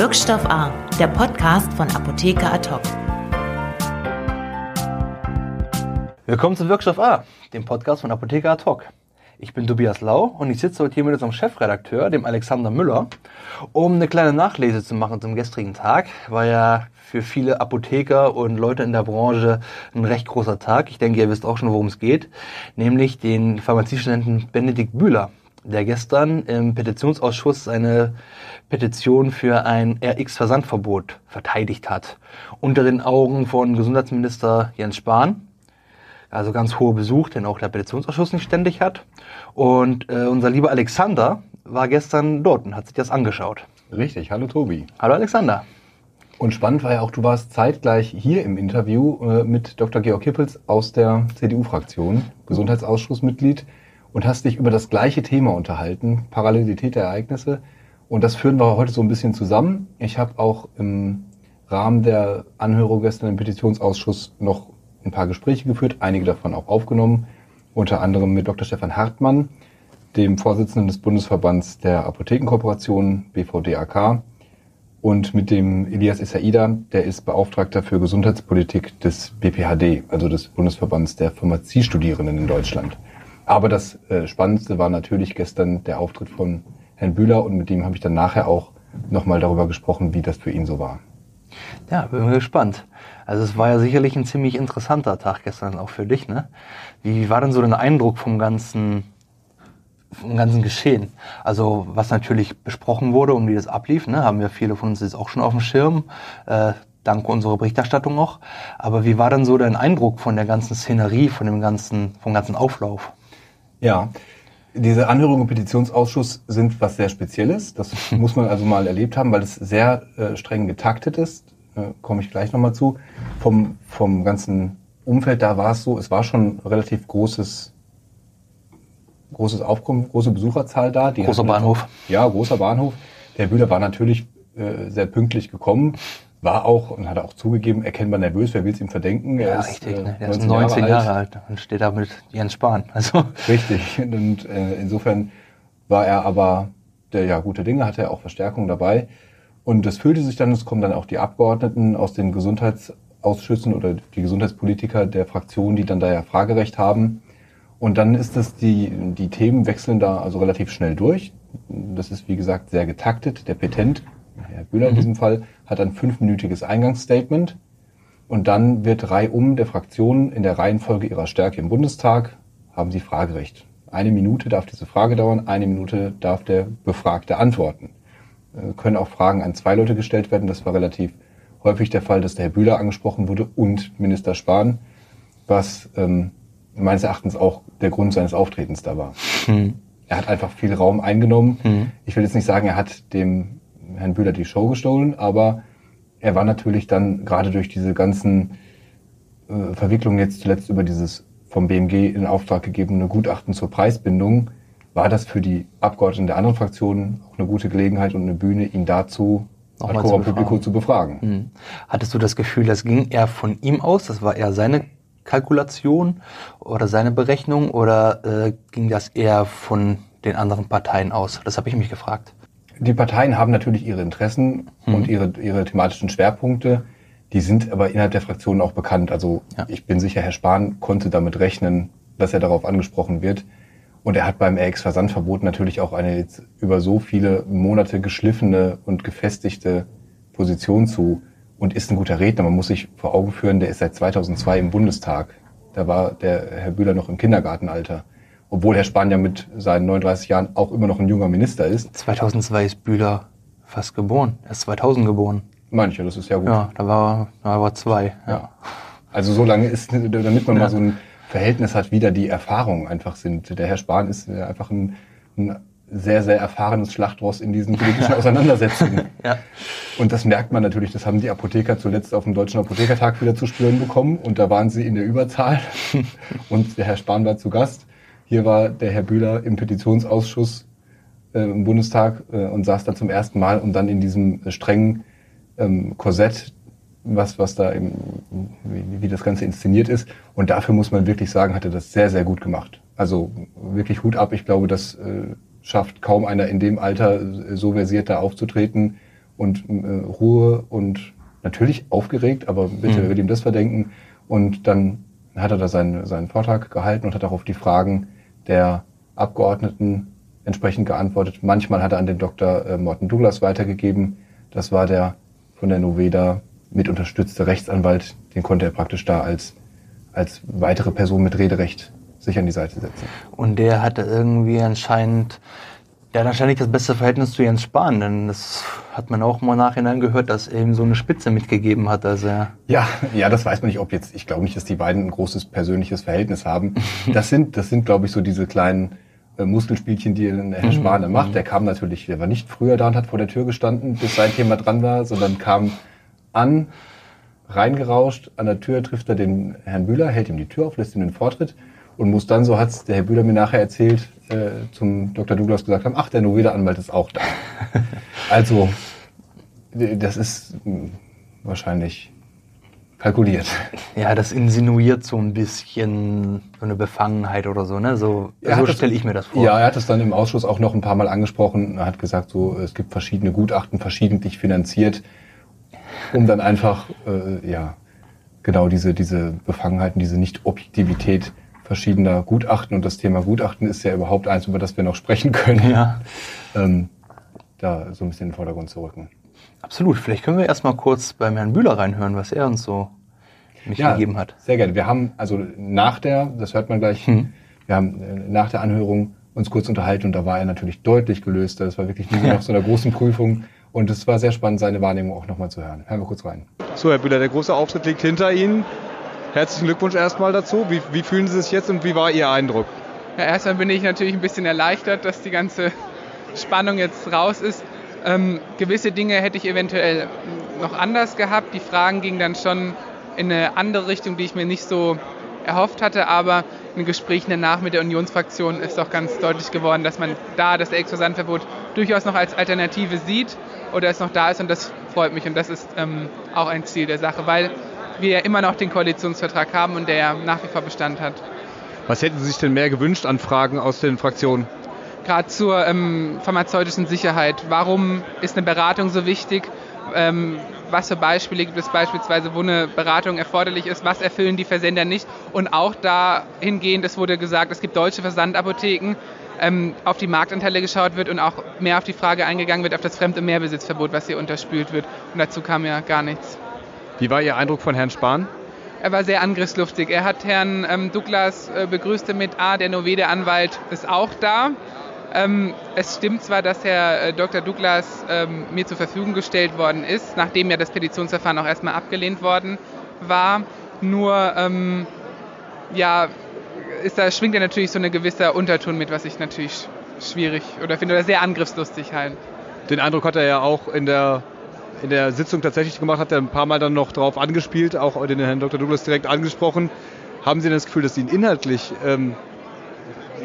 Wirkstoff A, der Podcast von Apotheker Ad Willkommen zu Wirkstoff A, dem Podcast von Apotheker Ad Ich bin Tobias Lau und ich sitze heute hier mit unserem Chefredakteur, dem Alexander Müller, um eine kleine Nachlese zu machen zum gestrigen Tag. War ja für viele Apotheker und Leute in der Branche ein recht großer Tag. Ich denke, ihr wisst auch schon, worum es geht, nämlich den Pharmaziestudenten Benedikt Bühler der gestern im Petitionsausschuss eine Petition für ein RX-Versandverbot verteidigt hat. Unter den Augen von Gesundheitsminister Jens Spahn. Also ganz hoher Besuch, den auch der Petitionsausschuss nicht ständig hat. Und äh, unser lieber Alexander war gestern dort und hat sich das angeschaut. Richtig, hallo Tobi. Hallo Alexander. Und spannend war ja auch, du warst zeitgleich hier im Interview äh, mit Dr. Georg Kippels aus der CDU-Fraktion, Gesundheitsausschussmitglied und hast dich über das gleiche Thema unterhalten, Parallelität der Ereignisse. Und das führen wir heute so ein bisschen zusammen. Ich habe auch im Rahmen der Anhörung gestern im Petitionsausschuss noch ein paar Gespräche geführt, einige davon auch aufgenommen, unter anderem mit Dr. Stefan Hartmann, dem Vorsitzenden des Bundesverbands der Apothekenkooperation BVDAK und mit dem Elias Issaida, der ist Beauftragter für Gesundheitspolitik des BPHD, also des Bundesverbands der Pharmaziestudierenden in Deutschland. Aber das äh, Spannendste war natürlich gestern der Auftritt von Herrn Bühler und mit dem habe ich dann nachher auch nochmal darüber gesprochen, wie das für ihn so war. Ja, bin gespannt. Also es war ja sicherlich ein ziemlich interessanter Tag gestern auch für dich, ne? Wie war denn so dein Eindruck vom ganzen, vom ganzen Geschehen? Also was natürlich besprochen wurde und wie das ablief, ne? Haben wir viele von uns jetzt auch schon auf dem Schirm. Äh, dank unserer Berichterstattung noch. Aber wie war denn so dein Eindruck von der ganzen Szenerie, von dem ganzen, vom ganzen Auflauf? Ja, diese Anhörung im Petitionsausschuss sind was sehr Spezielles. Das muss man also mal erlebt haben, weil es sehr äh, streng getaktet ist. Äh, Komme ich gleich nochmal zu. Vom, vom ganzen Umfeld da war es so, es war schon relativ großes, großes Aufkommen, große Besucherzahl da. Die großer Bahnhof. Ja, großer Bahnhof. Der Bühler war natürlich äh, sehr pünktlich gekommen war auch und hat auch zugegeben, erkennbar nervös, wer will es ihm verdenken? Er ja, ist, richtig, äh, ne? er ist 19 Jahre, Jahre alt. und steht da mit Jens Spahn. Also. Richtig, und äh, insofern war er aber der ja gute Dinge, hatte er auch Verstärkung dabei. Und das fühlte sich dann, es kommen dann auch die Abgeordneten aus den Gesundheitsausschüssen oder die Gesundheitspolitiker der Fraktion, die dann da ja Fragerecht haben. Und dann ist es, die, die Themen wechseln da also relativ schnell durch. Das ist, wie gesagt, sehr getaktet. Der Petent Herr Bühler in mhm. diesem Fall, hat ein fünfminütiges Eingangsstatement und dann wird reihum der Fraktionen in der Reihenfolge ihrer Stärke im Bundestag haben sie Fragerecht. Eine Minute darf diese Frage dauern, eine Minute darf der Befragte antworten. Äh, können auch Fragen an zwei Leute gestellt werden. Das war relativ häufig der Fall, dass der Herr Bühler angesprochen wurde und Minister Spahn, was ähm, meines Erachtens auch der Grund seines Auftretens da war. Hm. Er hat einfach viel Raum eingenommen. Hm. Ich will jetzt nicht sagen, er hat dem Herrn Bühler die Show gestohlen, aber er war natürlich dann gerade durch diese ganzen äh, Verwicklungen jetzt zuletzt über dieses vom BMG in Auftrag gegebene Gutachten zur Preisbindung, war das für die Abgeordneten der anderen Fraktionen auch eine gute Gelegenheit und eine Bühne, ihn dazu Nochmal zu befragen. zu befragen. Mhm. Hattest du das Gefühl, das ging eher von ihm aus, das war eher seine Kalkulation oder seine Berechnung oder äh, ging das eher von den anderen Parteien aus? Das habe ich mich gefragt die Parteien haben natürlich ihre Interessen mhm. und ihre, ihre thematischen Schwerpunkte. Die sind aber innerhalb der Fraktionen auch bekannt. Also ja. ich bin sicher, Herr Spahn konnte damit rechnen, dass er darauf angesprochen wird. Und er hat beim RX-Versandverbot natürlich auch eine jetzt über so viele Monate geschliffene und gefestigte Position zu und ist ein guter Redner. Man muss sich vor Augen führen, der ist seit 2002 im Bundestag. Da war der Herr Bühler noch im Kindergartenalter obwohl Herr Spahn ja mit seinen 39 Jahren auch immer noch ein junger Minister ist. 2002 ist Bühler fast geboren. Er ist 2000 geboren. Manche, das ist ja gut. Ja, da war, da war zwei. Ja. ja. Also so lange ist, damit man ja. mal so ein Verhältnis hat, wie da die Erfahrungen einfach sind. Der Herr Spahn ist einfach ein, ein sehr, sehr erfahrenes Schlachtross in diesen politischen Auseinandersetzungen. ja. Und das merkt man natürlich, das haben die Apotheker zuletzt auf dem Deutschen Apothekertag wieder zu spüren bekommen. Und da waren sie in der Überzahl. und der Herr Spahn war zu Gast. Hier war der Herr Bühler im Petitionsausschuss äh, im Bundestag äh, und saß da zum ersten Mal und dann in diesem strengen ähm, Korsett, was, was da eben, wie, wie das Ganze inszeniert ist. Und dafür muss man wirklich sagen, hat er das sehr, sehr gut gemacht. Also wirklich Hut ab. Ich glaube, das äh, schafft kaum einer in dem Alter so versiert da aufzutreten und äh, Ruhe und natürlich aufgeregt, aber bitte, Mhm. wer will ihm das verdenken? Und dann hat er da seinen, seinen Vortrag gehalten und hat auch auf die Fragen der Abgeordneten entsprechend geantwortet. Manchmal hat er an den Dr. äh, Morten Douglas weitergegeben. Das war der von der Noveda mit unterstützte Rechtsanwalt. Den konnte er praktisch da als, als weitere Person mit Rederecht sich an die Seite setzen. Und der hatte irgendwie anscheinend, hat anscheinend das beste Verhältnis zu Jens Spahn, denn das hat man auch mal Nachhinein gehört, dass er ihm so eine Spitze mitgegeben hat. Also er, Ja, ja, das weiß man nicht, ob jetzt, ich glaube nicht, dass die beiden ein großes persönliches Verhältnis haben. Das sind, das sind, glaube ich, so diese kleinen äh, Muskelspielchen, die Herr Spahn da macht. Der kam natürlich, der war nicht früher da und hat vor der Tür gestanden, bis sein Thema dran war, sondern kam an, reingerauscht, an der Tür trifft er den Herrn Bühler, hält ihm die Tür auf, lässt ihm den Vortritt und muss dann, so hat's der Herr Bühler mir nachher erzählt, äh, zum Dr. Douglas gesagt haben, ach, der Noveda-Anwalt ist auch da. also, d- das ist mh, wahrscheinlich kalkuliert. ja, das insinuiert so ein bisschen so eine Befangenheit oder so, ne? So, so hat stelle ich mir das vor. Ja, er hat es dann im Ausschuss auch noch ein paar Mal angesprochen. Er hat gesagt, so es gibt verschiedene Gutachten, verschiedentlich finanziert, um dann einfach äh, ja genau diese diese Befangenheiten, diese Nicht-Objektivität verschiedener Gutachten und das Thema Gutachten ist ja überhaupt eins, über das wir noch sprechen können. ja. Ähm, da so ein bisschen in den Vordergrund zu rücken. Absolut. Vielleicht können wir erstmal kurz beim Herrn Bühler reinhören, was er uns so mitgegeben hat. Sehr gerne. Wir haben also nach der, das hört man gleich, Mhm. wir haben äh, nach der Anhörung uns kurz unterhalten und da war er natürlich deutlich gelöst. Das war wirklich wie so nach so einer großen Prüfung und es war sehr spannend, seine Wahrnehmung auch nochmal zu hören. Hören wir kurz rein. So, Herr Bühler, der große Auftritt liegt hinter Ihnen. Herzlichen Glückwunsch erstmal dazu. Wie, wie fühlen Sie sich jetzt und wie war Ihr Eindruck? Ja, erstmal bin ich natürlich ein bisschen erleichtert, dass die ganze Spannung jetzt raus ist. Ähm, gewisse Dinge hätte ich eventuell noch anders gehabt. Die Fragen gingen dann schon in eine andere Richtung, die ich mir nicht so erhofft hatte. Aber in Gesprächen danach mit der Unionsfraktion ist auch ganz deutlich geworden, dass man da das Exposantverbot durchaus noch als Alternative sieht oder es noch da ist. Und das freut mich. Und das ist ähm, auch ein Ziel der Sache, weil wir ja immer noch den Koalitionsvertrag haben und der ja nach wie vor Bestand hat. Was hätten Sie sich denn mehr gewünscht an Fragen aus den Fraktionen? gerade zur ähm, pharmazeutischen Sicherheit. Warum ist eine Beratung so wichtig? Ähm, was für Beispiele gibt es beispielsweise, wo eine Beratung erforderlich ist? Was erfüllen die Versender nicht? Und auch dahingehend, es wurde gesagt, es gibt deutsche Versandapotheken, ähm, auf die Marktanteile geschaut wird und auch mehr auf die Frage eingegangen wird, auf das Fremd- und Mehrbesitzverbot, was hier unterspült wird. Und dazu kam ja gar nichts. Wie war Ihr Eindruck von Herrn Spahn? Er war sehr angriffslustig. Er hat Herrn ähm, Douglas äh, begrüßt mit, ah, der Novede-Anwalt ist auch da. Ähm, es stimmt zwar, dass Herr äh, Dr. Douglas ähm, mir zur Verfügung gestellt worden ist, nachdem ja das Petitionsverfahren auch erstmal abgelehnt worden war. Nur, ähm, ja, ist da schwingt ja natürlich so ein gewisser Unterton mit, was ich natürlich schwierig oder finde oder sehr angriffslustig halt. Den Eindruck hat er ja auch in der, in der Sitzung tatsächlich gemacht, hat er ein paar Mal dann noch drauf angespielt, auch den Herrn Dr. Douglas direkt angesprochen. Haben Sie denn das Gefühl, dass Sie ihn inhaltlich ähm,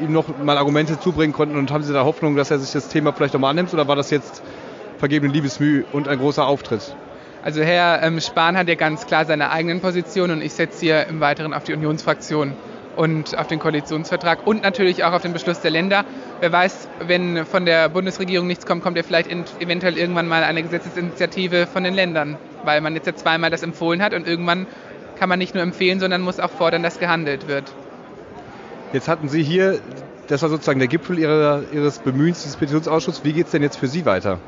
ihm noch mal Argumente zubringen konnten und haben Sie da Hoffnung, dass er sich das Thema vielleicht nochmal annimmt oder war das jetzt vergebene Liebesmüh und ein großer Auftritt? Also Herr ähm, Spahn hat ja ganz klar seine eigenen Positionen und ich setze hier im Weiteren auf die Unionsfraktion und auf den Koalitionsvertrag und natürlich auch auf den Beschluss der Länder. Wer weiß, wenn von der Bundesregierung nichts kommt, kommt ja vielleicht eventuell irgendwann mal eine Gesetzesinitiative von den Ländern, weil man jetzt ja zweimal das empfohlen hat und irgendwann kann man nicht nur empfehlen, sondern muss auch fordern, dass gehandelt wird. Jetzt hatten Sie hier, das war sozusagen der Gipfel Ihrer, Ihres Bemühens dieses Petitionsausschusses. Wie geht es denn jetzt für Sie weiter?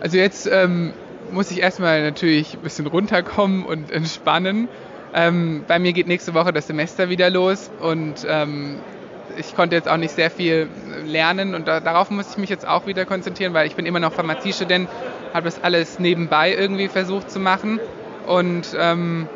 Also jetzt ähm, muss ich erstmal natürlich ein bisschen runterkommen und entspannen. Ähm, bei mir geht nächste Woche das Semester wieder los und ähm, ich konnte jetzt auch nicht sehr viel lernen und da, darauf muss ich mich jetzt auch wieder konzentrieren, weil ich bin immer noch Pharmaziestudent, habe das alles nebenbei irgendwie versucht zu machen und ähm,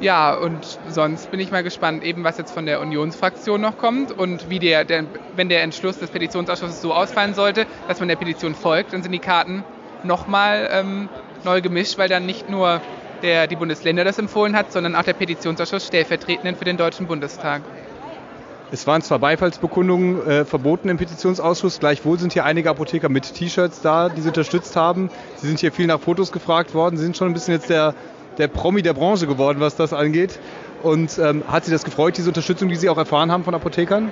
ja, und sonst bin ich mal gespannt, eben was jetzt von der Unionsfraktion noch kommt und wie der, der, wenn der Entschluss des Petitionsausschusses so ausfallen sollte, dass man der Petition folgt, dann sind die Karten nochmal ähm, neu gemischt, weil dann nicht nur der, die Bundesländer das empfohlen hat, sondern auch der Petitionsausschuss stellvertretend für den Deutschen Bundestag. Es waren zwar Beifallsbekundungen äh, verboten im Petitionsausschuss, gleichwohl sind hier einige Apotheker mit T-Shirts da, die sie unterstützt haben. Sie sind hier viel nach Fotos gefragt worden. Sie sind schon ein bisschen jetzt der, der Promi der Branche geworden, was das angeht. Und ähm, hat Sie das gefreut, diese Unterstützung, die Sie auch erfahren haben von Apothekern?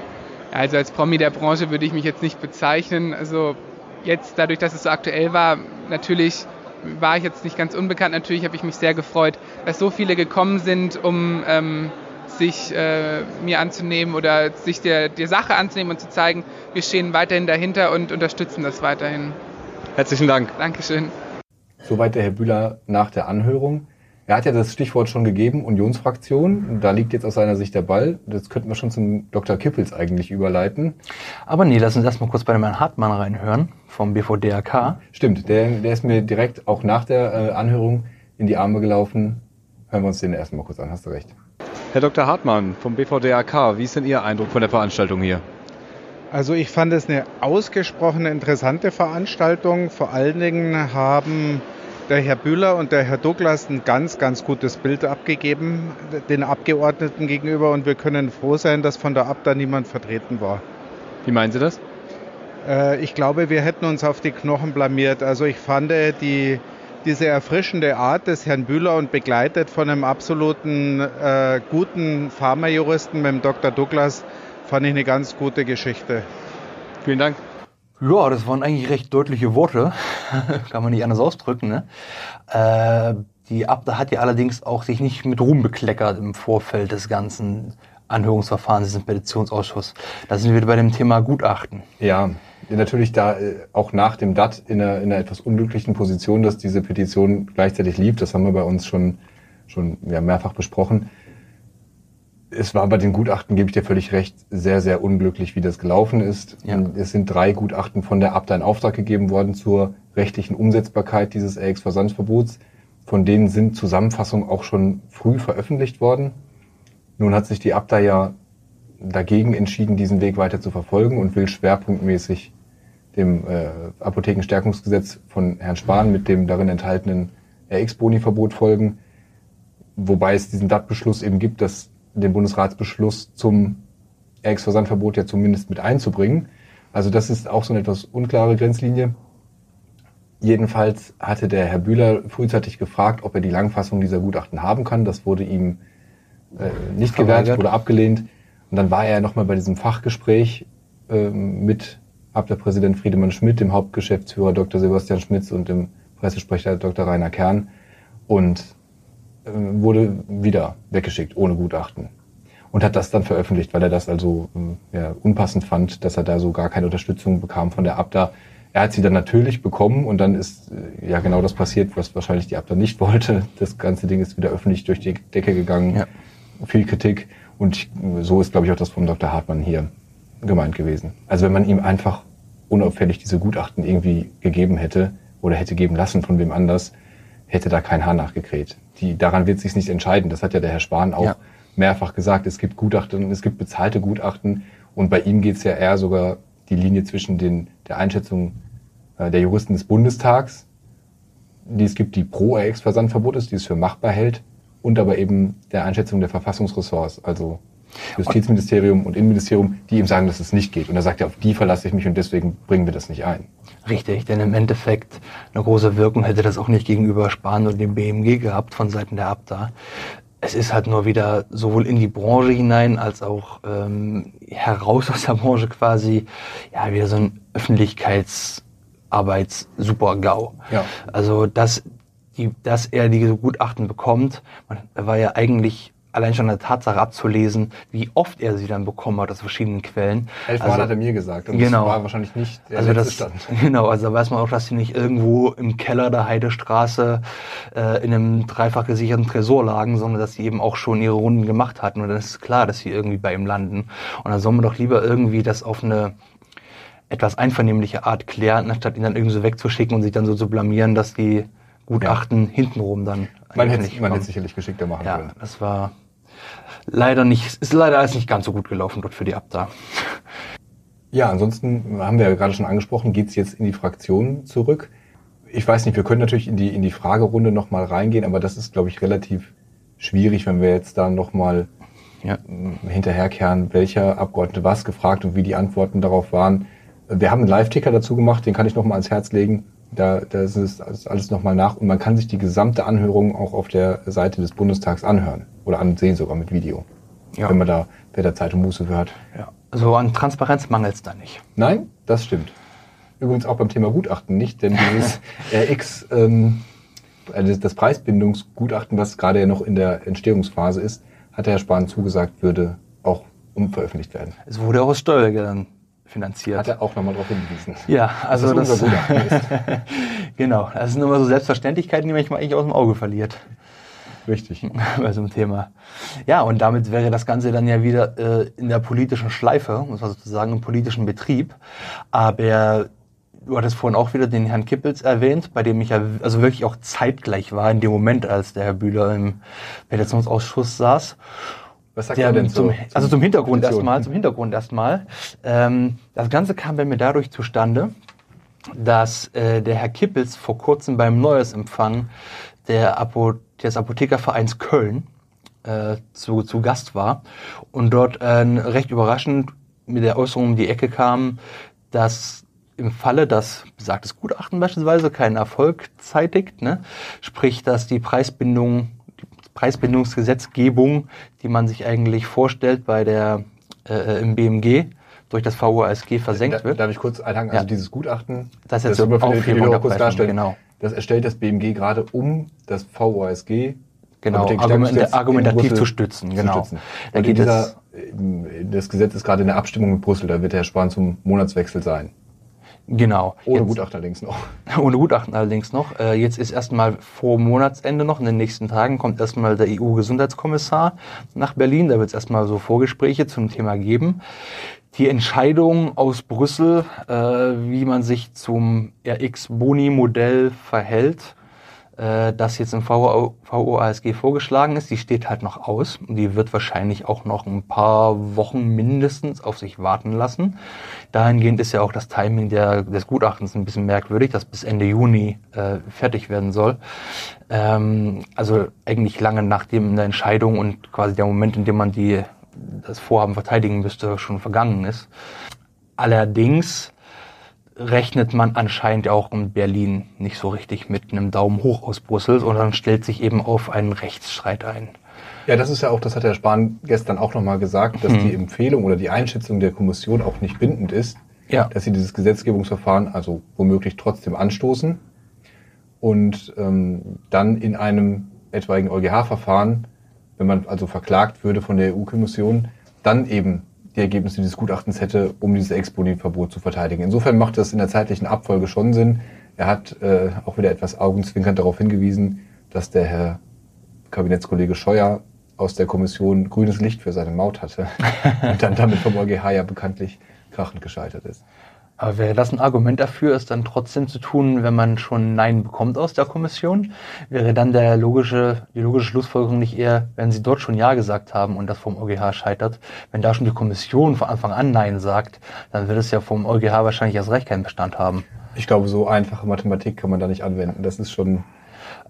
Also als Promi der Branche würde ich mich jetzt nicht bezeichnen. Also jetzt dadurch, dass es so aktuell war, natürlich war ich jetzt nicht ganz unbekannt. Natürlich habe ich mich sehr gefreut, dass so viele gekommen sind, um ähm, sich äh, mir anzunehmen oder sich der, der Sache anzunehmen und zu zeigen, wir stehen weiterhin dahinter und unterstützen das weiterhin. Herzlichen Dank. Dankeschön. Soweit der Herr Bühler nach der Anhörung. Er hat ja das Stichwort schon gegeben, Unionsfraktion. Da liegt jetzt aus seiner Sicht der Ball. Das könnten wir schon zum Dr. Kippels eigentlich überleiten. Aber nee, lass uns erstmal kurz bei dem Herrn Hartmann reinhören vom BVDAK. Stimmt, der, der ist mir direkt auch nach der äh, Anhörung in die Arme gelaufen. Hören wir uns den erstmal kurz an, hast du recht. Herr Dr. Hartmann vom BVDAK, wie ist denn Ihr Eindruck von der Veranstaltung hier? Also ich fand es eine ausgesprochen interessante Veranstaltung. Vor allen Dingen haben der Herr Bühler und der Herr Douglas ein ganz, ganz gutes Bild abgegeben den Abgeordneten gegenüber und wir können froh sein, dass von der Abda niemand vertreten war. Wie meinen Sie das? Äh, ich glaube, wir hätten uns auf die Knochen blamiert. Also ich fand die, diese erfrischende Art des Herrn Bühler und begleitet von einem absoluten äh, guten Pharmajuristen mit dem Dr. Douglas fand ich eine ganz gute Geschichte. Vielen Dank. Ja, das waren eigentlich recht deutliche Worte. Kann man nicht anders ausdrücken. Ne? Äh, die Abda hat ja allerdings auch sich nicht mit Ruhm bekleckert im Vorfeld des ganzen Anhörungsverfahrens im Petitionsausschuss. Da sind wir bei dem Thema Gutachten. Ja, natürlich da äh, auch nach dem DAT in einer, in einer etwas unglücklichen Position, dass diese Petition gleichzeitig lief. Das haben wir bei uns schon, schon ja, mehrfach besprochen. Es war bei den Gutachten, gebe ich dir völlig recht, sehr, sehr unglücklich, wie das gelaufen ist. Ja. Es sind drei Gutachten von der Abda in Auftrag gegeben worden zur rechtlichen Umsetzbarkeit dieses RX-Versandverbots. Von denen sind Zusammenfassungen auch schon früh veröffentlicht worden. Nun hat sich die Abda ja dagegen entschieden, diesen Weg weiter zu verfolgen und will schwerpunktmäßig dem äh, Apothekenstärkungsgesetz von Herrn Spahn mit dem darin enthaltenen RX-Boni-Verbot folgen. Wobei es diesen DAT-Beschluss eben gibt, dass den Bundesratsbeschluss zum RX-Versandverbot ja zumindest mit einzubringen. Also das ist auch so eine etwas unklare Grenzlinie. Jedenfalls hatte der Herr Bühler frühzeitig gefragt, ob er die Langfassung dieser Gutachten haben kann. Das wurde ihm äh, nicht Verweigert. gewährt, wurde abgelehnt. Und dann war er nochmal bei diesem Fachgespräch ähm, mit Abwehrpräsident Friedemann Schmidt, dem Hauptgeschäftsführer Dr. Sebastian Schmitz und dem Pressesprecher Dr. Rainer Kern und äh, wurde wieder weggeschickt, ohne Gutachten. Und hat das dann veröffentlicht, weil er das also äh, ja, unpassend fand, dass er da so gar keine Unterstützung bekam von der Abda. Er hat sie dann natürlich bekommen und dann ist äh, ja genau das passiert, was wahrscheinlich die Abda nicht wollte. Das ganze Ding ist wieder öffentlich durch die Decke gegangen. Ja. Viel Kritik. Und ich, so ist, glaube ich, auch das vom Dr. Hartmann hier gemeint gewesen. Also wenn man ihm einfach unauffällig diese Gutachten irgendwie gegeben hätte oder hätte geben lassen von wem anders, hätte da kein Haar nachgekräht. Die, daran wird sich nicht entscheiden. Das hat ja der Herr Spahn auch Ja. mehrfach gesagt. Es gibt Gutachten, es gibt bezahlte Gutachten und bei ihm geht es ja eher sogar die Linie zwischen den, der Einschätzung äh, der Juristen des Bundestags, die es gibt, die pro RX-Versandverbot ist, die es für machbar hält, und aber eben der Einschätzung der Verfassungsressorts, also Justizministerium und Innenministerium, die ihm sagen, dass es nicht geht. Und er sagt ja, auf die verlasse ich mich und deswegen bringen wir das nicht ein. Richtig, denn im Endeffekt eine große Wirkung hätte das auch nicht gegenüber Spahn und dem BMG gehabt von Seiten der Abda. Es ist halt nur wieder sowohl in die Branche hinein als auch ähm, heraus aus der Branche quasi ja wieder so ein Öffentlichkeitsarbeits-Super-GAU. Ja. Also dass die, dass er diese Gutachten bekommt, man, er war ja eigentlich allein schon an der Tatsache abzulesen, wie oft er sie dann bekommen hat aus verschiedenen Quellen. Elfmal Also- hat er mir gesagt. Und Genau. das war wahrscheinlich nicht der also das, Stand. genau, also da weiß man auch, dass sie nicht irgendwo im Keller der Heidestraße äh, in einem dreifach gesicherten Tresor lagen, sondern dass sie eben auch schon ihre Runden gemacht hatten und dann ist es klar, dass sie irgendwie bei ihm landen. Und dann soll man doch lieber irgendwie das auf eine etwas einvernehmliche Art klären, anstatt ihn dann irgendwie so wegzuschicken und sich dann so zu blamieren, dass die Gutachten hintenrum dann Man hätte hätte sicherlich geschickter machen Ja, können. das war leider nicht, ist leider alles nicht ganz so gut gelaufen dort für die Abda. Ja, ansonsten haben wir ja gerade schon angesprochen, geht's jetzt in die Fraktion zurück. Ich weiß nicht, wir können natürlich in die, in die Fragerunde nochmal reingehen, aber das ist, glaube ich, relativ schwierig, wenn wir jetzt da nochmal Ja. hinterherkehren, welcher Abgeordnete was gefragt und wie die Antworten darauf waren. Wir haben einen Live-Ticker dazu gemacht, den kann ich nochmal ans Herz legen. Da, da ist es ist alles nochmal nach und man kann sich die gesamte Anhörung auch auf der Seite des Bundestags anhören oder ansehen sogar mit Video. Ja. Wenn man da, wer da Zeit und Muße für hat. Ja. Also an Transparenz mangelt es da nicht. Nein, das stimmt. Übrigens auch beim Thema Gutachten nicht, denn dieses RX, ähm, also das Preisbindungsgutachten, was gerade ja noch in der Entstehungsphase ist, hat der Herr Spahn zugesagt, würde auch unveröffentlicht werden. Es wurde auch aus Steuergeldern finanziert. Hat er auch nochmal darauf hingewiesen. Ja, also das das, genau, das sind immer so Selbstverständlichkeiten, die man manchmal eigentlich aus dem Auge verliert Richtig. bei so einem Thema. Ja, und damit wäre das Ganze dann ja wieder äh, in der politischen Schleife, muss man sozusagen im politischen Betrieb. Aber du hattest vorhin auch wieder den Herrn Kippels erwähnt, bei dem ich ja also wirklich auch zeitgleich war in dem Moment, als der Herr Bühler im Petitionsausschuss saß. Was sagt Der, er denn zum, so? also zum Hintergrund erstmal, zum Hintergrund erstmal. Ähm, das Ganze kam bei mir dadurch zustande, dass äh, der Herr Kippels vor kurzem beim Neujahrsempfang der Apo des Apothekervereins Köln äh, zu, zu Gast war und dort äh, recht überraschend mit der Äußerung um die Ecke kam, dass im Falle, dass besagtes Gutachten beispielsweise keinen Erfolg zeitigt, ne, sprich, dass die Preisbindung, die Preisbindungsgesetzgebung, die man sich eigentlich vorstellt bei der äh, im BMG durch das VOASG versenkt Da, wird. darf ich kurz einhaken? Ja. Also dieses Gutachten, Das ist jetzt das wir für die- Hörer kurz darstellen, genau. das erstellt das BMG gerade um das VOASG Genau, argument- argumentativ zu stützen, genau. stützen. Da geht dieser, das Gesetz ist gerade in der Abstimmung mit Brüssel, da wird der Herr Spahn zum Monatswechsel sein. Genau. Ohne Jetzt- Gutachten allerdings noch. Ohne Gutachten allerdings noch. Äh, Jetzt ist erstmal vor Monatsende noch, in den nächsten Tagen kommt erstmal der EU-Gesundheitskommissar nach Berlin. Da wird es erstmal so Vorgespräche zum Thema geben. Die Entscheidung aus Brüssel, äh, wie man sich zum RX-Boni-Modell verhält, äh, das jetzt im VO VOASG vorgeschlagen ist, die steht halt noch aus. Die wird wahrscheinlich auch noch ein paar Wochen mindestens auf sich warten lassen. Dahingehend ist ja auch das Timing der, des Gutachtens ein bisschen merkwürdig, das bis Ende Juni äh, fertig werden soll. Ähm, also eigentlich lange nachdem eine Entscheidung und quasi der Moment, in dem man die, das Vorhaben verteidigen müsste, schon vergangen ist. Allerdings rechnet man anscheinend auch in Berlin nicht so richtig mit einem Daumen hoch aus Brüssel, sondern stellt sich eben auf einen Rechtsstreit ein. Ja, das ist ja auch, das hat Herr Spahn gestern auch nochmal gesagt, dass Hm. die Empfehlung oder die Einschätzung der Kommission auch nicht bindend ist, Ja. dass sie dieses Gesetzgebungsverfahren also womöglich trotzdem anstoßen und ähm, dann in einem etwaigen EuGH-Verfahren, wenn man also verklagt würde von der EU-Kommission, dann eben die Ergebnisse dieses Gutachtens hätte, um dieses Exponentverbot zu verteidigen. Insofern macht das in der zeitlichen Abfolge schon Sinn. Er hat äh, auch wieder etwas augenzwinkernd darauf hingewiesen, dass der Herr Kabinettskollege Scheuer aus der Kommission grünes Licht für seine Maut hatte und dann damit vom EuGH ja bekanntlich krachend gescheitert ist. Aber wäre das ein Argument dafür, es dann trotzdem zu tun, wenn man schon Nein bekommt aus der Kommission? Wäre dann der logische, die logische Schlussfolgerung nicht eher, wenn Sie dort schon Ja gesagt haben und das vom EuGH scheitert, wenn da schon die Kommission von Anfang an Nein sagt, dann wird es ja vom EuGH wahrscheinlich erst recht keinen Bestand haben. Ich glaube, so einfache Mathematik kann man da nicht anwenden. Das ist schon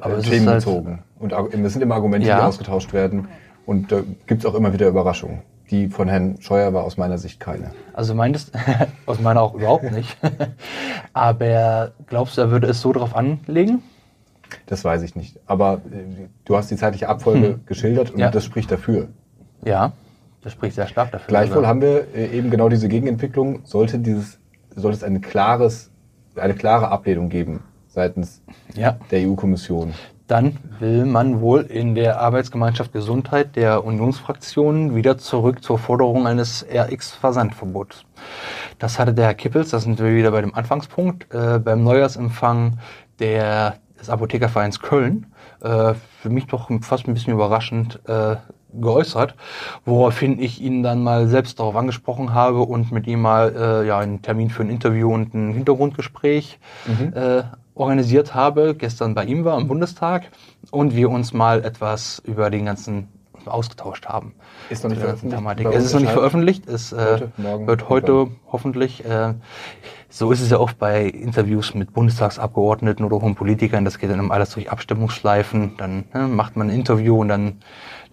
Aber äh, themenbezogen. Und Argu- es sind immer Argumente, Ja. die ausgetauscht werden. Und da gibt es auch immer wieder Überraschungen. Die von Herrn Scheuer war aus meiner Sicht keine. Also meintest, aus meiner auch überhaupt nicht. Aber glaubst du, er würde es so drauf anlegen? Das weiß ich nicht. Aber äh, du hast die zeitliche Abfolge geschildert und Hm. Ja. das spricht dafür. Ja, das spricht sehr stark dafür. Gleichwohl sogar. haben wir äh, eben genau diese Gegenentwicklung. Sollte dieses, sollte es ein klares, eine klare Ablehnung geben seitens Ja. der EU-Kommission. Dann will man wohl in der Arbeitsgemeinschaft Gesundheit der Unionsfraktionen wieder zurück zur Forderung eines RX-Versandverbots. Das hatte der Herr Kippels, das sind wir wieder bei dem Anfangspunkt, äh, beim Neujahrsempfang der, des Apothekervereins Köln, äh, für mich doch fast ein bisschen überraschend äh, geäußert, woraufhin ich ihn dann mal selbst darauf angesprochen habe und mit ihm mal äh, ja, einen Termin für ein Interview und ein Hintergrundgespräch äh, organisiert habe, gestern bei ihm war im Bundestag und wir uns mal etwas über den ganzen ausgetauscht haben. Ist noch nicht ganzen veröffentlicht? Es ist noch nicht veröffentlicht, es äh, Heute, morgen, wird heute irgendwann. hoffentlich, äh, so ist es ja oft bei Interviews mit Bundestagsabgeordneten oder hohen Politikern, das geht dann immer alles durch Abstimmungsschleifen, dann ne, macht man ein Interview und dann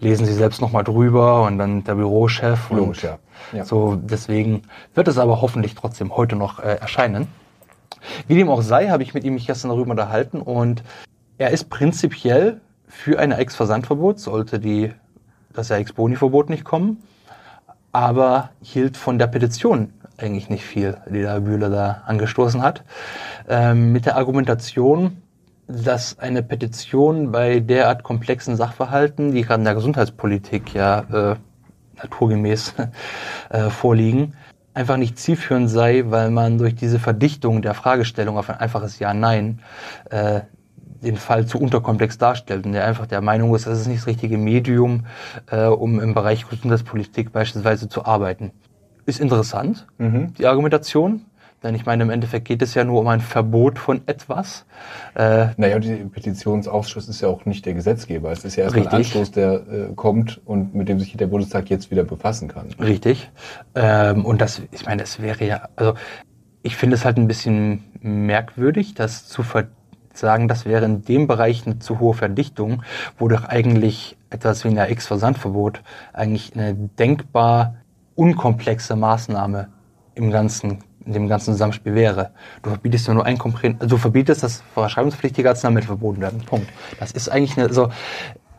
lesen sie selbst nochmal drüber und dann der Bürochef Logisch, und ja. Ja. so deswegen wird es aber hoffentlich trotzdem heute noch äh, erscheinen. Wie dem auch sei, habe ich mit ihm mich gestern darüber unterhalten und er ist prinzipiell für ein Ex-Versandverbot, sollte die, das Ex-Boni-Verbot nicht kommen, aber hielt von der Petition eigentlich nicht viel, die der Bühler da angestoßen hat, ähm, mit der Argumentation, dass eine Petition bei derart komplexen Sachverhalten, die gerade in der Gesundheitspolitik ja äh, naturgemäß äh, vorliegen, einfach nicht zielführend sei, weil man durch diese Verdichtung der Fragestellung auf ein einfaches Ja-Nein äh, den Fall zu unterkomplex darstellt und der einfach der Meinung ist, das ist nicht das richtige Medium, äh, um im Bereich Gesundheitspolitik beispielsweise zu arbeiten. Ist interessant, Mhm. die Argumentation, denn ich meine, im Endeffekt geht es ja nur um ein Verbot von etwas. Äh, Naja, und der Petitionsausschuss ist ja auch nicht der Gesetzgeber. Es ist ja erst ein. Anstoß, der äh, kommt und mit dem sich der Bundestag jetzt wieder befassen kann. Richtig. Ähm, und das, ich meine, das wäre ja, also ich finde es halt ein bisschen merkwürdig, das zu sagen, das wäre in dem Bereich eine zu hohe Verdichtung, wo doch eigentlich etwas wie ein X-Versandverbot eigentlich eine denkbar unkomplexe Maßnahme im ganzen in dem ganzen Zusammenspiel wäre. Du verbietest ja nur ein konkret, also du verbietest, dass verschreibungspflichtige Arzneimittel verboten werden. Punkt. Das ist eigentlich eine, so,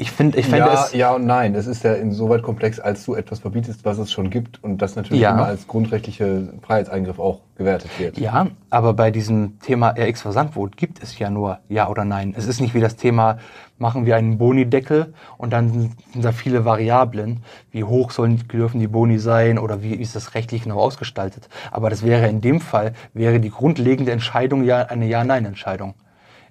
ich finde, ich fände ja, es, ja und nein. Es ist ja insoweit komplex, als du etwas verbietest, was es schon gibt und das natürlich Ja. immer als grundrechtliche Freiheitseingriff auch gewertet wird. Ja, aber bei diesem Thema RX-Versandverbot gibt es ja nur Ja oder Nein. Es ist nicht wie das Thema, machen wir einen Boni-Deckel und dann sind da viele Variablen. Wie hoch sollen, dürfen die Boni sein oder wie ist das rechtlich genau ausgestaltet? Aber das wäre in dem Fall, wäre die grundlegende Entscheidung ja eine Ja-Nein-Entscheidung.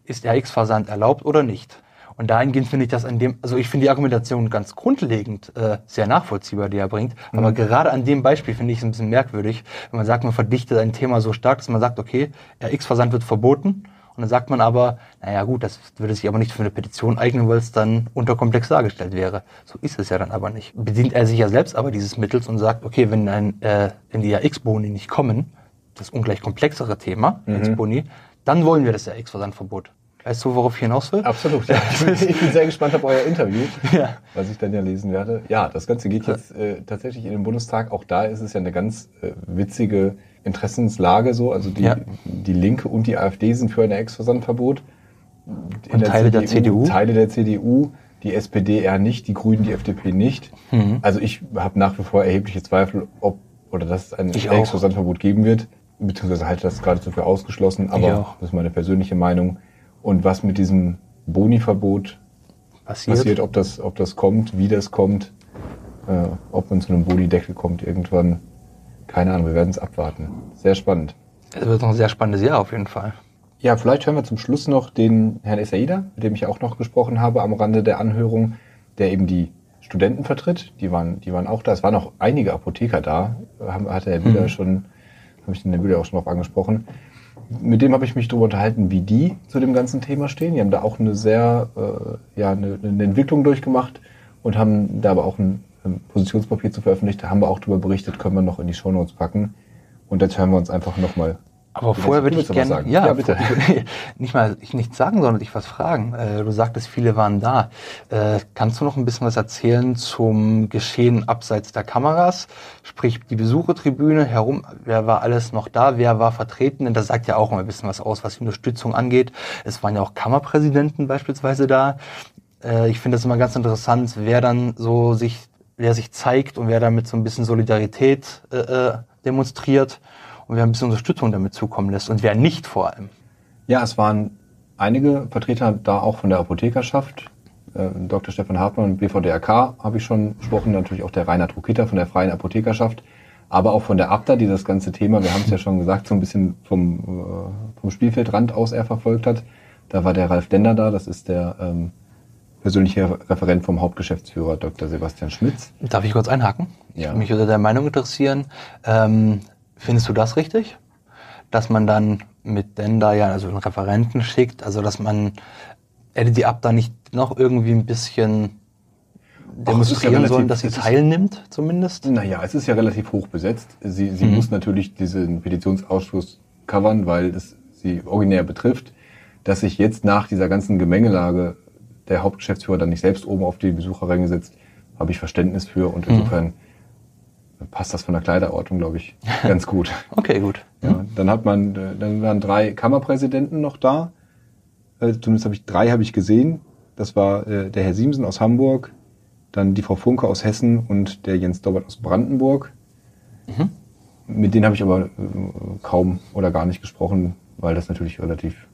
Ist RX-Versand erlaubt oder nicht? Und dahingehend finde ich das an dem, also ich finde die Argumentation ganz grundlegend äh, sehr nachvollziehbar, die er bringt. Aber gerade an dem Beispiel finde ich es ein bisschen merkwürdig, wenn man sagt, man verdichtet ein Thema so stark, dass man sagt, okay, RX-Versand wird verboten. Und dann sagt man aber, naja gut, das würde sich aber nicht für eine Petition eignen, weil es dann unterkomplex dargestellt wäre. So ist es ja dann aber nicht. Bedient er sich ja selbst aber dieses Mittels und sagt, okay, wenn, ein, äh, wenn die RX-Boni nicht kommen, das ungleich komplexere Thema, RX-Boni, dann wollen wir das RX-Versandverbot. Weißt du, worauf ich hinaus will? Absolut. Ja. Ich, bin, sehr gespannt auf euer Interview, Ja. was ich dann ja lesen werde. Ja, das Ganze geht jetzt äh, tatsächlich in den Bundestag. Auch da ist es ja eine ganz äh, witzige Interessenslage so. Also die, Ja. die Linke und die AfD sind für ein Ex-Versandverbot. Und Teile der CDU? Teile der CDU, die SPD eher nicht, die Grünen, die FDP nicht. Mhm. Also ich habe nach wie vor erhebliche Zweifel, ob oder dass es ein. Ex-Versandverbot geben wird. Beziehungsweise halte das geradezu für ausgeschlossen. Aber das ist meine persönliche Meinung. Und was mit diesem Boni-Verbot Passiert. passiert, ob das, ob das kommt, wie das kommt, äh, ob man zu einem Boni-Deckel kommt irgendwann. Keine Ahnung, wir werden es abwarten. Sehr spannend. Es wird noch ein sehr spannendes Jahr auf jeden Fall. Ja, vielleicht hören wir zum Schluss noch den Herrn Essaida, mit dem ich auch noch gesprochen habe am Rande der Anhörung, der eben die Studenten vertritt. Die waren, die waren auch da. Es waren auch einige Apotheker da. Haben, hat der Herr Bühler schon, habe ich den Herrn Bühler auch schon drauf angesprochen. Mit dem habe ich mich darüber unterhalten, wie die zu dem ganzen Thema stehen. Die haben da auch eine sehr, äh, ja, eine, eine Entwicklung durchgemacht und haben da aber auch ein, ein Positionspapier zu veröffentlicht. Da haben wir auch darüber berichtet, können wir noch in die Shownotes packen. Und jetzt hören wir uns einfach nochmal Aber vorher würde ich gerne, sagen? ja, Ja, bitte. nicht mal ich nichts sagen, sondern dich was fragen. Äh, du sagtest, viele waren da. Äh, kannst du noch ein bisschen was erzählen zum Geschehen abseits der Kameras? Sprich, die Besuchertribüne herum, wer war alles noch da, wer war vertreten? Denn das sagt ja auch immer ein bisschen was aus, was die Unterstützung angeht. Es waren ja auch Kammerpräsidenten beispielsweise da. Äh, ich finde das immer ganz interessant, wer dann so sich, wer sich zeigt und wer damit so ein bisschen Solidarität demonstriert und wer ein bisschen Unterstützung damit zukommen lässt und wer nicht vor allem. Ja, es waren einige Vertreter da auch von der Apothekerschaft. Äh, Dr. Stefan Hartmann, BVDRK habe ich schon gesprochen, natürlich auch der Reinhard Rukita von der Freien Apothekerschaft, aber auch von der ABDA, die das ganze Thema, wir haben es ja schon gesagt, so ein bisschen vom, äh, vom Spielfeldrand aus eher verfolgt hat. Da war der Ralf Dender da, das ist der ähm, persönliche Referent vom Hauptgeschäftsführer Dr. Sebastian Schmitz. Darf ich kurz einhaken? Ja. Mich würde deine Meinung interessieren. Ähm, findest du das richtig? Dass man dann mit denn da ja also einen Referenten schickt, also dass man hätte die ab da nicht noch irgendwie ein bisschen demonstrieren relativ- sollen, dass sie teilnimmt zumindest? Naja, es ist ja relativ hoch besetzt. Sie, sie Mhm. muss natürlich diesen Petitionsausschuss covern, weil es sie originär betrifft. Dass sich jetzt nach dieser ganzen Gemengelage der Hauptgeschäftsführer dann nicht selbst oben auf die Besucherränge setzt, habe ich Verständnis für und Mhm. Passt das von der Kleiderordnung, glaube ich, ganz gut. Okay, gut. Ja, dann hat man, äh, dann waren drei Kammerpräsidenten noch da. Äh, Zumindest habe ich drei habe ich gesehen. Das war äh, der Herr Siemsen aus Hamburg, dann die Frau Funke aus Hessen und der Jens Dobbert aus Brandenburg. Mit denen habe ich aber äh, kaum oder gar nicht gesprochen, weil das natürlich relativ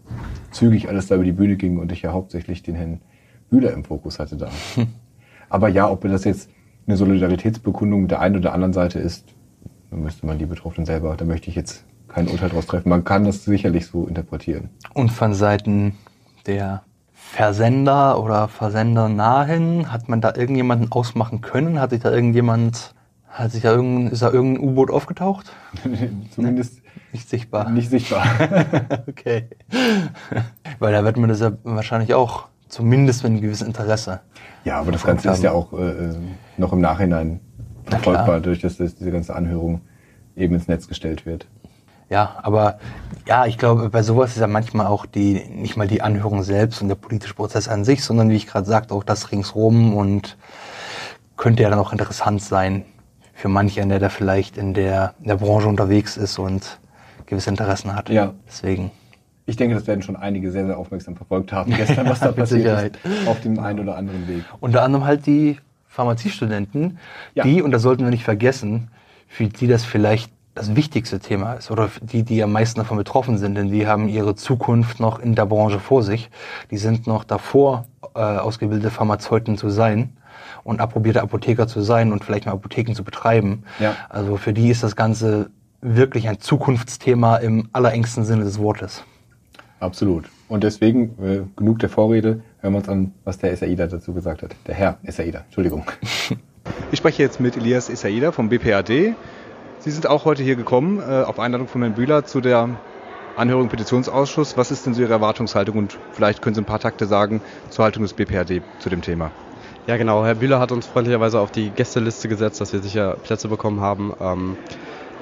zügig alles da über die Bühne ging und ich ja hauptsächlich den Herrn Bühler im Fokus hatte da. Aber ja, ob das jetzt eine Solidaritätsbekundung der einen oder anderen Seite ist, dann müsste man die Betroffenen selber, da möchte ich jetzt kein Urteil draus treffen. Man kann das sicherlich so interpretieren. Und von Seiten der Versender oder Versender nahen, hat man da irgendjemanden ausmachen können? Hat sich da irgendjemand, hat sich da irgendein, ist da irgendein U-Boot aufgetaucht? Zumindest Nicht sichtbar. nicht sichtbar. okay. Weil da wird man das ja wahrscheinlich auch, zumindest mit einem gewissen Interesse. Ja, aber das Ganze ist ja auch äh, noch im Nachhinein verfolgbar, durch dass das, diese ganze Anhörung eben ins Netz gestellt wird. Ja, aber ja, ich glaube, bei sowas ist ja manchmal auch die, nicht mal die Anhörung selbst und der politische Prozess an sich, sondern wie ich gerade sagte, auch das ringsrum und könnte ja dann auch interessant sein für manch einen, der da vielleicht in der, in der Branche unterwegs ist und gewisse Interessen hat. Ja. Deswegen. Ich denke, das werden schon einige sehr, sehr aufmerksam verfolgt haben gestern, was da passiert Sicherheit. ist, auf dem einen oder anderen Weg. Unter anderem halt die Pharmaziestudenten, Ja. die, und das sollten wir nicht vergessen, für die das vielleicht das wichtigste Thema ist oder die, die am meisten davon betroffen sind, denn die haben ihre Zukunft noch in der Branche vor sich. Die sind noch davor, äh, ausgebildete Pharmazeuten zu sein und approbierte Apotheker zu sein und vielleicht mal Apotheken zu betreiben. Ja. Also für die ist das Ganze wirklich ein Zukunftsthema im allerengsten Sinne des Wortes. Absolut. Und deswegen, äh, genug der Vorrede, hören wir uns an, was der SAIDA dazu gesagt hat. Der Herr SAIDA, Entschuldigung. Ich spreche jetzt mit Elias Isaida vom BPAD. Sie sind auch heute hier gekommen, äh, auf Einladung von Herrn Bühler, zu der Anhörung im Petitionsausschuss. Was ist denn so Ihre Erwartungshaltung und vielleicht können Sie ein paar Takte sagen zur Haltung des BPAD zu dem Thema? Ja, genau. Herr Bühler hat uns freundlicherweise auf die Gästeliste gesetzt, dass wir sicher Plätze bekommen haben. Ähm,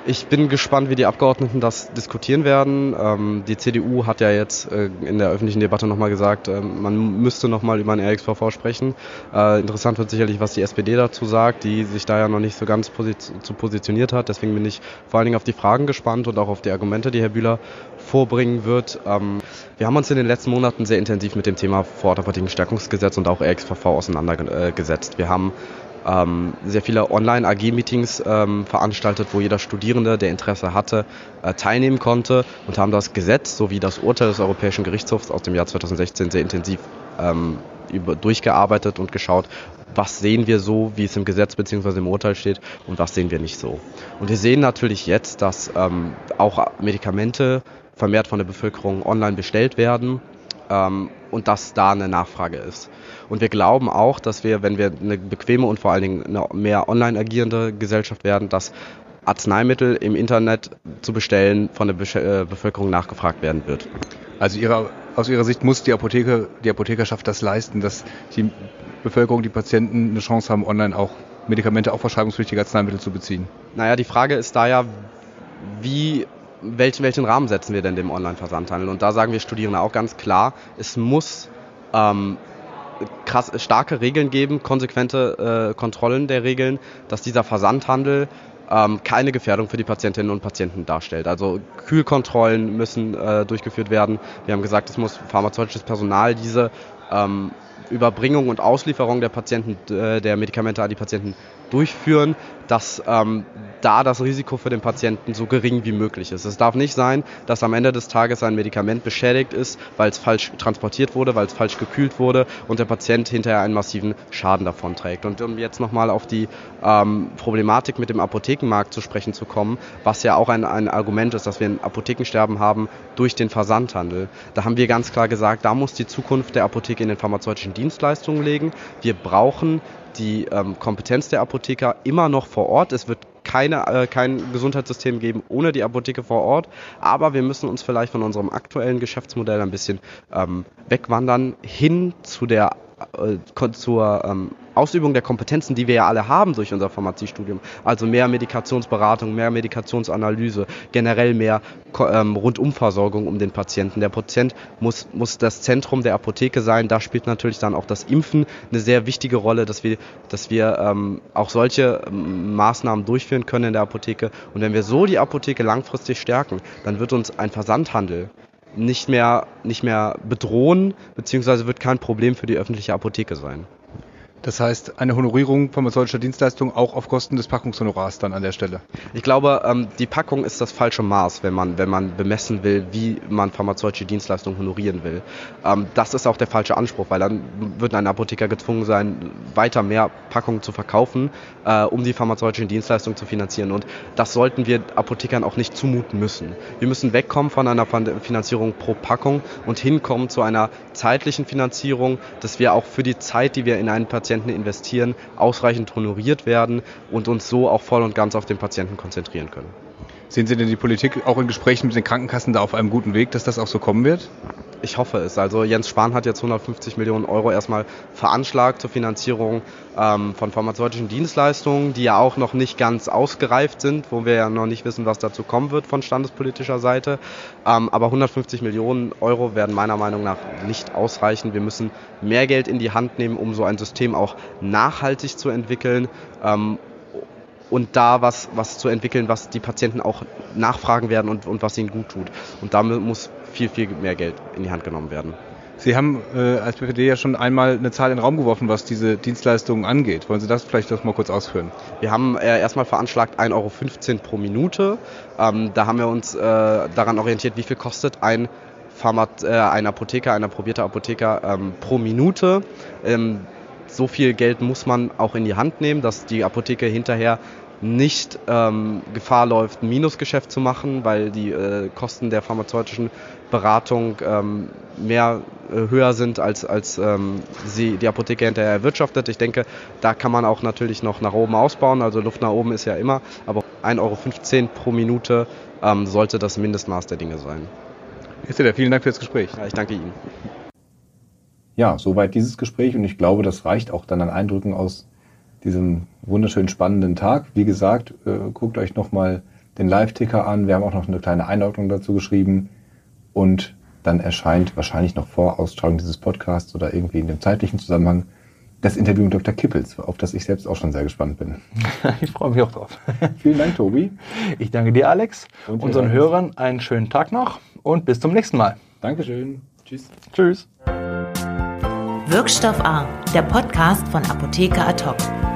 ich bin gespannt, wie die Abgeordneten das diskutieren werden. Ähm, die CDU hat ja jetzt äh, in der öffentlichen Debatte nochmal gesagt, ähm, man müsste nochmal über ein RXVV sprechen. Äh, interessant wird sicherlich, was die SPD dazu sagt, die sich da ja noch nicht so ganz posi zu positioniert hat. Deswegen bin ich vor allen Dingen auf die Fragen gespannt und auch auf die Argumente, die Herr Bühler vorbringen wird. Ähm, wir haben uns in den letzten Monaten sehr intensiv mit dem Thema Vorortapothekenstärkungsgesetz und auch RXVV auseinandergesetzt. Wir haben sehr viele Online-AG-Meetings ähm, veranstaltet, wo jeder Studierende, der Interesse hatte, äh, teilnehmen konnte und haben das Gesetz sowie das Urteil des Europäischen Gerichtshofs aus dem Jahr 2016 sehr intensiv ähm, über, durchgearbeitet und geschaut, was sehen wir so, wie es im Gesetz bzw. im Urteil steht und was sehen wir nicht so. Und wir sehen natürlich jetzt, dass ähm, auch Medikamente vermehrt von der Bevölkerung online bestellt werden ähm, und dass da eine Nachfrage ist. Und wir glauben auch, dass wir, wenn wir eine bequeme und vor allen Dingen eine mehr online agierende Gesellschaft werden, dass Arzneimittel im Internet zu bestellen von der äh, Bevölkerung nachgefragt werden wird. Also ihrer, aus Ihrer Sicht muss die Apotheke, die Apothekerschaft das leisten, dass die Bevölkerung, die Patienten eine Chance haben, online auch Medikamente, auch verschreibungspflichtige Arzneimittel zu beziehen. Naja, die Frage ist da ja, wie, welchen, welchen Rahmen setzen wir denn dem Online-Versandhandel? Und da sagen wir Studierende auch ganz klar, es muss ähm, krass, starke Regeln geben, konsequente äh, Kontrollen der Regeln, dass dieser Versandhandel ähm, keine Gefährdung für die Patientinnen und Patienten darstellt. Also Kühlkontrollen müssen äh, durchgeführt werden. Wir haben gesagt, es muss pharmazeutisches Personal diese ähm, Überbringung und Auslieferung der Patienten, äh, der Medikamente an die Patienten durchführen, dass ähm, da das Risiko für den Patienten so gering wie möglich ist. Es darf nicht sein, dass am Ende des Tages ein Medikament beschädigt ist, weil es falsch transportiert wurde, weil es falsch gekühlt wurde und der Patient hinterher einen massiven Schaden davon trägt. Und um jetzt nochmal auf die ähm, Problematik mit dem Apothekenmarkt zu sprechen zu kommen, was ja auch ein, ein Argument ist, dass wir ein Apothekensterben haben durch den Versandhandel. Da haben wir ganz klar gesagt, da muss die Zukunft der Apotheke in den pharmazeutischen Dienstleistungen liegen. Wir brauchen die ähm, Kompetenz der Apotheker immer noch vor Ort. Es wird keine, äh, kein Gesundheitssystem geben ohne die Apotheke vor Ort. Aber wir müssen uns vielleicht von unserem aktuellen Geschäftsmodell ein bisschen ähm, wegwandern hin zu der äh, zur ähm, Ausübung der Kompetenzen, die wir ja alle haben durch unser Pharmaziestudium. Also mehr Medikationsberatung, mehr Medikationsanalyse, generell mehr ähm, Rundumversorgung um den Patienten. Der Patient muss, muss das Zentrum der Apotheke sein. Da spielt natürlich dann auch das Impfen eine sehr wichtige Rolle, dass wir, dass wir ähm, auch solche ähm, Maßnahmen durchführen können in der Apotheke. Und wenn wir so die Apotheke langfristig stärken, dann wird uns ein Versandhandel nicht mehr, nicht mehr bedrohen, beziehungsweise wird kein Problem für die öffentliche Apotheke sein. Das heißt, eine Honorierung pharmazeutischer Dienstleistungen auch auf Kosten des Packungshonorars dann an der Stelle. Ich glaube, ähm, die Packung ist das falsche Maß, wenn man, wenn man bemessen will, wie man pharmazeutische Dienstleistungen honorieren will. Ähm, das ist auch der falsche Anspruch, weil dann wird ein Apotheker gezwungen sein, weiter mehr Packungen zu verkaufen, äh, um die pharmazeutischen Dienstleistungen zu finanzieren. Und das sollten wir Apothekern auch nicht zumuten müssen. Wir müssen wegkommen von einer Finanzierung pro Packung und hinkommen zu einer zeitlichen Finanzierung, dass wir auch für die Zeit, die wir in einen Patienten Patienten investieren, ausreichend honoriert werden und uns so auch voll und ganz auf den Patienten konzentrieren können. Sehen Sie denn die Politik auch in Gesprächen mit den Krankenkassen da auf einem guten Weg, dass das auch so kommen wird? Ich hoffe es. Also Jens Spahn hat jetzt 150 Millionen Euro erstmal veranschlagt zur Finanzierung ähm, von pharmazeutischen Dienstleistungen, die ja auch noch nicht ganz ausgereift sind, wo wir ja noch nicht wissen, was dazu kommen wird von standespolitischer Seite. Ähm, aber 150 Millionen Euro werden meiner Meinung nach nicht ausreichen. Wir müssen mehr Geld in die Hand nehmen, um so ein System auch nachhaltig zu entwickeln. Ähm, und da was, was zu entwickeln, was die Patienten auch nachfragen werden und, und was ihnen gut tut. Und damit muss viel, viel mehr Geld in die Hand genommen werden. Sie haben äh, als PPD ja schon einmal eine Zahl in den Raum geworfen, was diese Dienstleistungen angeht. Wollen Sie das vielleicht noch mal kurz ausführen? Wir haben äh, erstmal veranschlagt 1,15 Euro pro Minute. Ähm, da haben wir uns äh, daran orientiert, wie viel kostet ein Pharmat, äh, ein Apotheker, ein approbierter Apotheker ähm, pro Minute. Ähm, so viel Geld muss man auch in die Hand nehmen, dass die Apotheke hinterher nicht ähm, Gefahr läuft, ein Minusgeschäft zu machen, weil die äh, Kosten der pharmazeutischen Beratung ähm, mehr äh, höher sind, als, als ähm, sie die Apotheke hinterher erwirtschaftet. Ich denke, da kann man auch natürlich noch nach oben ausbauen. Also Luft nach oben ist ja immer, aber 1,15 Euro pro Minute ähm, sollte das Mindestmaß der Dinge sein. Ist ja, vielen Dank für das Gespräch. Ja, ich danke Ihnen. Ja, soweit dieses Gespräch und ich glaube, das reicht auch dann an Eindrücken aus diesem wunderschön spannenden Tag. Wie gesagt, äh, guckt euch nochmal den Live-Ticker an. Wir haben auch noch eine kleine Einordnung dazu geschrieben. Und dann erscheint wahrscheinlich noch vor Ausstrahlung dieses Podcasts oder irgendwie in dem zeitlichen Zusammenhang das Interview mit Dr. Kippels, auf das ich selbst auch schon sehr gespannt bin. ich freue mich auch drauf. Vielen Dank, Tobi. Ich danke dir, Alex. Und unseren Hörern einen schönen Tag noch und bis zum nächsten Mal. Dankeschön. Tschüss. Tschüss. Wirkstoff A, der Podcast von Apotheker Ad hoc.